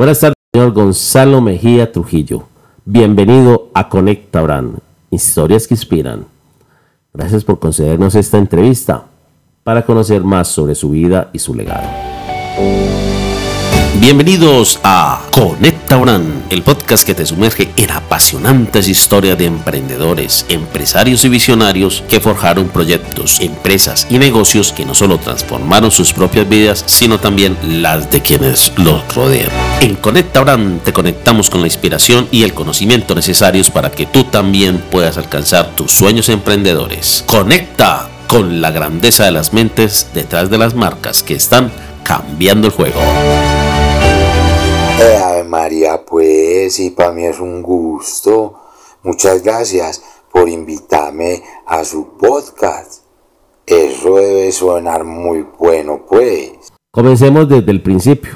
Buenas tardes, señor Gonzalo Mejía Trujillo. Bienvenido a Conecta Brand, historias que inspiran. Gracias por concedernos esta entrevista para conocer más sobre su vida y su legado. Bienvenidos a Conecta Brand, el podcast que te sumerge en apasionantes historias de emprendedores, empresarios y visionarios que forjaron proyectos, empresas y negocios que no solo transformaron sus propias vidas, sino también las de quienes los rodean. En Conecta Brand te conectamos con la inspiración y el conocimiento necesarios para que tú también puedas alcanzar tus sueños emprendedores. Conecta con la grandeza de las mentes detrás de las marcas que están cambiando el juego. Y para mí es un gusto. Muchas gracias por invitarme a su podcast. Eso debe sonar muy bueno, pues. Comencemos desde el principio.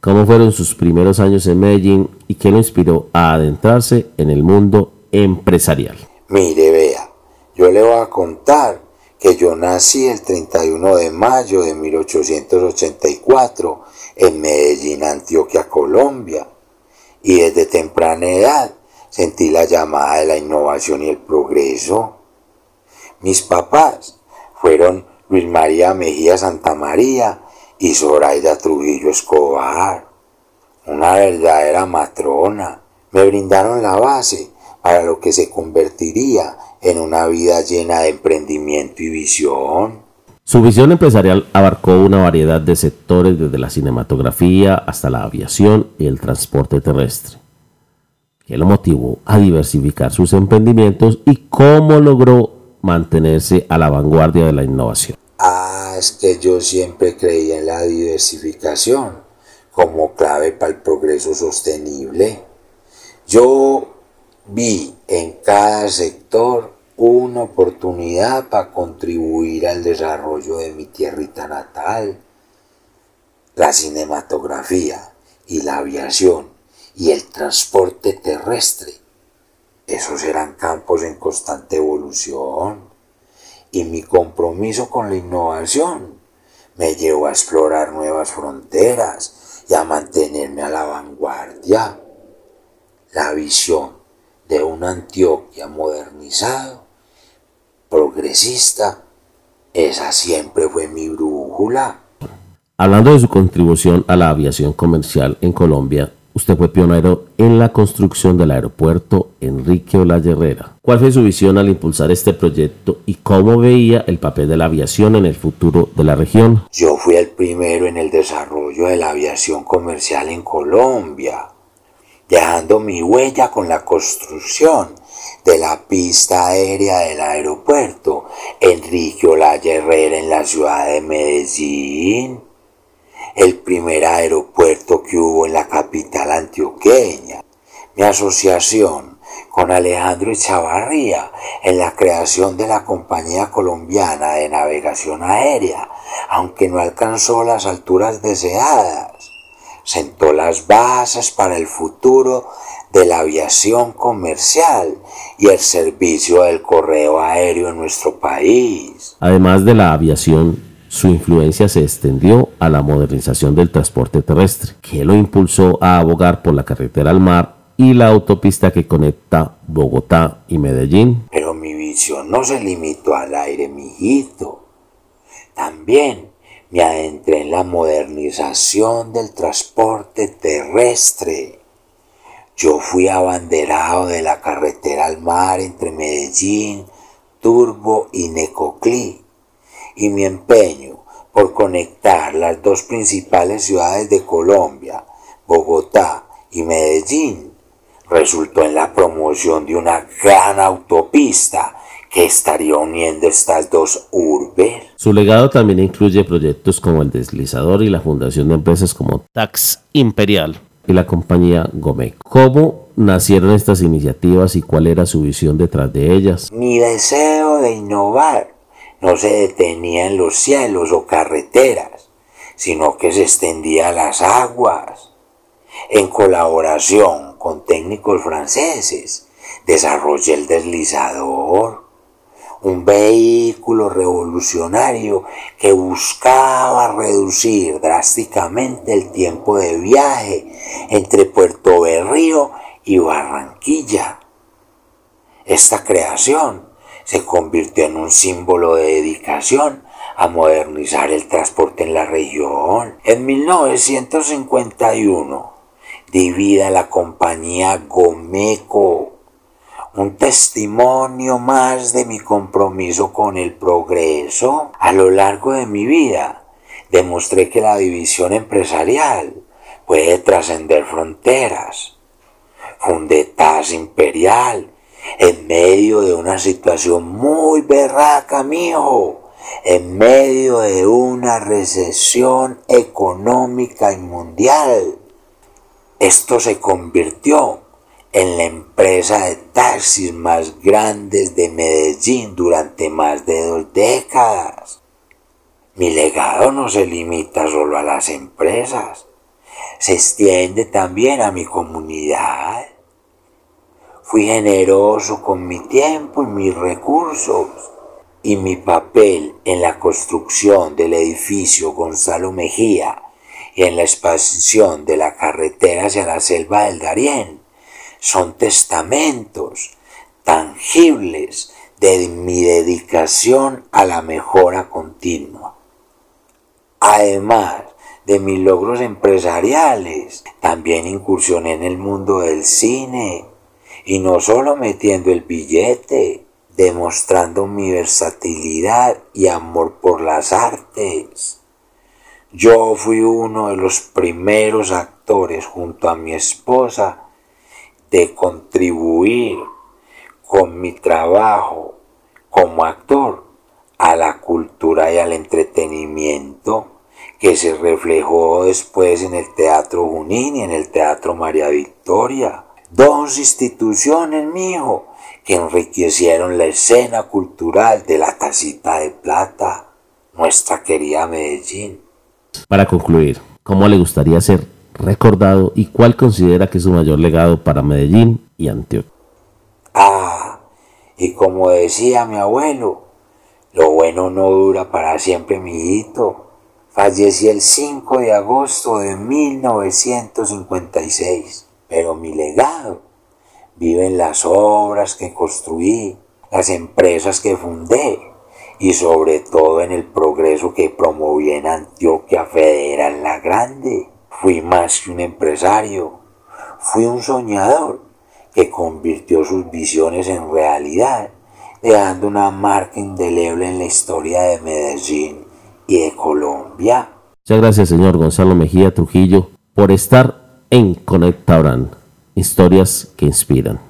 ¿Cómo fueron sus primeros años en Medellín y qué lo inspiró a adentrarse en el mundo empresarial? Mire, vea, yo le voy a contar que yo nací el 31 de mayo de 1884 en Medellín, Antioquia, Colombia, y desde temprana edad sentí la llamada de la innovación y el progreso. Mis papás fueron Luis María Mejía Santa María y Zoraida Trujillo Escobar, una verdadera matrona. Me brindaron la base para lo que se convertiría en una vida llena de emprendimiento y visión. Su visión empresarial abarcó una variedad de sectores desde la cinematografía hasta la aviación y el transporte terrestre. ¿Qué lo motivó a diversificar sus emprendimientos y cómo logró mantenerse a la vanguardia de la innovación? Ah, es que yo siempre creí en la diversificación como clave para el progreso sostenible. Yo vi en cada sector una oportunidad para contribuir al desarrollo de mi tierrita natal. La cinematografía y la aviación y el transporte terrestre, esos eran campos en constante evolución. Y mi compromiso con la innovación me llevó a explorar nuevas fronteras y a mantenerme a la vanguardia. La visión de una Antioquia modernizado progresista, esa siempre fue mi brújula. Hablando de su contribución a la aviación comercial en Colombia, usted fue pionero en la construcción del aeropuerto Enrique Olaya Herrera. ¿Cuál fue su visión al impulsar este proyecto y cómo veía el papel de la aviación en el futuro de la región? Yo fui el primero en el desarrollo de la aviación comercial en Colombia, dejando mi huella con la construcción de la pista aérea del aeropuerto Enrique Olaya Herrera en la ciudad de Medellín, el primer aeropuerto que hubo en la capital antioqueña. Mi asociación con Alejandro Echavarría en la creación de la Compañía Colombiana de Navegación Aérea, aunque no alcanzó las alturas deseadas, sentó las bases para el futuro de la aviación comercial y el servicio del correo aéreo en nuestro país. Además de la aviación, su influencia se extendió a la modernización del transporte terrestre, que lo impulsó a abogar por la carretera al mar y la autopista que conecta Bogotá y Medellín. Pero mi visión no se limitó al aire, mijito. También me adentré en la modernización del transporte terrestre. Yo fui abanderado de la carretera al mar entre Medellín, Turbo y Necoclí, y mi empeño por conectar las dos principales ciudades de Colombia, Bogotá y Medellín, resultó en la promoción de una gran autopista que estaría uniendo estas dos urbes. Su legado también incluye proyectos como el deslizador y la fundación de empresas como Tax Imperial, y la compañía Gomec. ¿Cómo nacieron estas iniciativas y cuál era su visión detrás de ellas? Mi deseo de innovar no se detenía en los cielos o carreteras, sino que se extendía a las aguas. En colaboración con técnicos franceses, desarrollé el deslizador, un vehículo revolucionario que buscaba reducir drásticamente el tiempo de viaje entre Puerto Berrío y Barranquilla. Esta creación se convirtió en un símbolo de dedicación a modernizar el transporte en la región. En 1951 divida la compañía Gomeco, un testimonio más de mi compromiso con el progreso. A lo largo de mi vida demostré que la división empresarial puede trascender fronteras. Fundé TAS Imperial en medio de una situación muy berraca, mijo, en medio de una recesión económica y mundial. Esto se convirtió en la empresa de taxis más grandes de Medellín durante más de dos décadas. Mi legado no se limita solo a las empresas, se extiende también a mi comunidad. Fui generoso con mi tiempo y mis recursos y mi papel en la construcción del edificio Gonzalo Mejía y en la expansión de la carretera hacia la selva del Darién son testamentos tangibles de mi dedicación a la mejora continua. Además de mis logros empresariales, también incursioné en el mundo del cine y no solo metiendo el billete, demostrando mi versatilidad y amor por las artes. Yo fui uno de los primeros actores junto a mi esposa de contribuir con mi trabajo como actor a la cultura y al entretenimiento que se reflejó después en el Teatro Junín y en el Teatro María Victoria. Dos instituciones, mijo, que enriquecieron la escena cultural de la tacita de plata, nuestra querida Medellín. Para concluir, ¿cómo le gustaría ser recordado y cuál considera que es su mayor legado para Medellín y Antioquia? Ah, y como decía mi abuelo, lo bueno no dura para siempre, mi hijito. Fallecí el 5 de agosto de 1956, pero mi legado vive en las obras que construí, las empresas que fundé y sobre todo en el progreso que promoví en Antioquia Federal La Grande. Fui más que un empresario, fui un soñador que convirtió sus visiones en realidad, dejando una marca indeleble en la historia de Medellín y de Colombia. Muchas gracias, señor Gonzalo Mejía Trujillo, por estar en Conecta Historias que inspiran.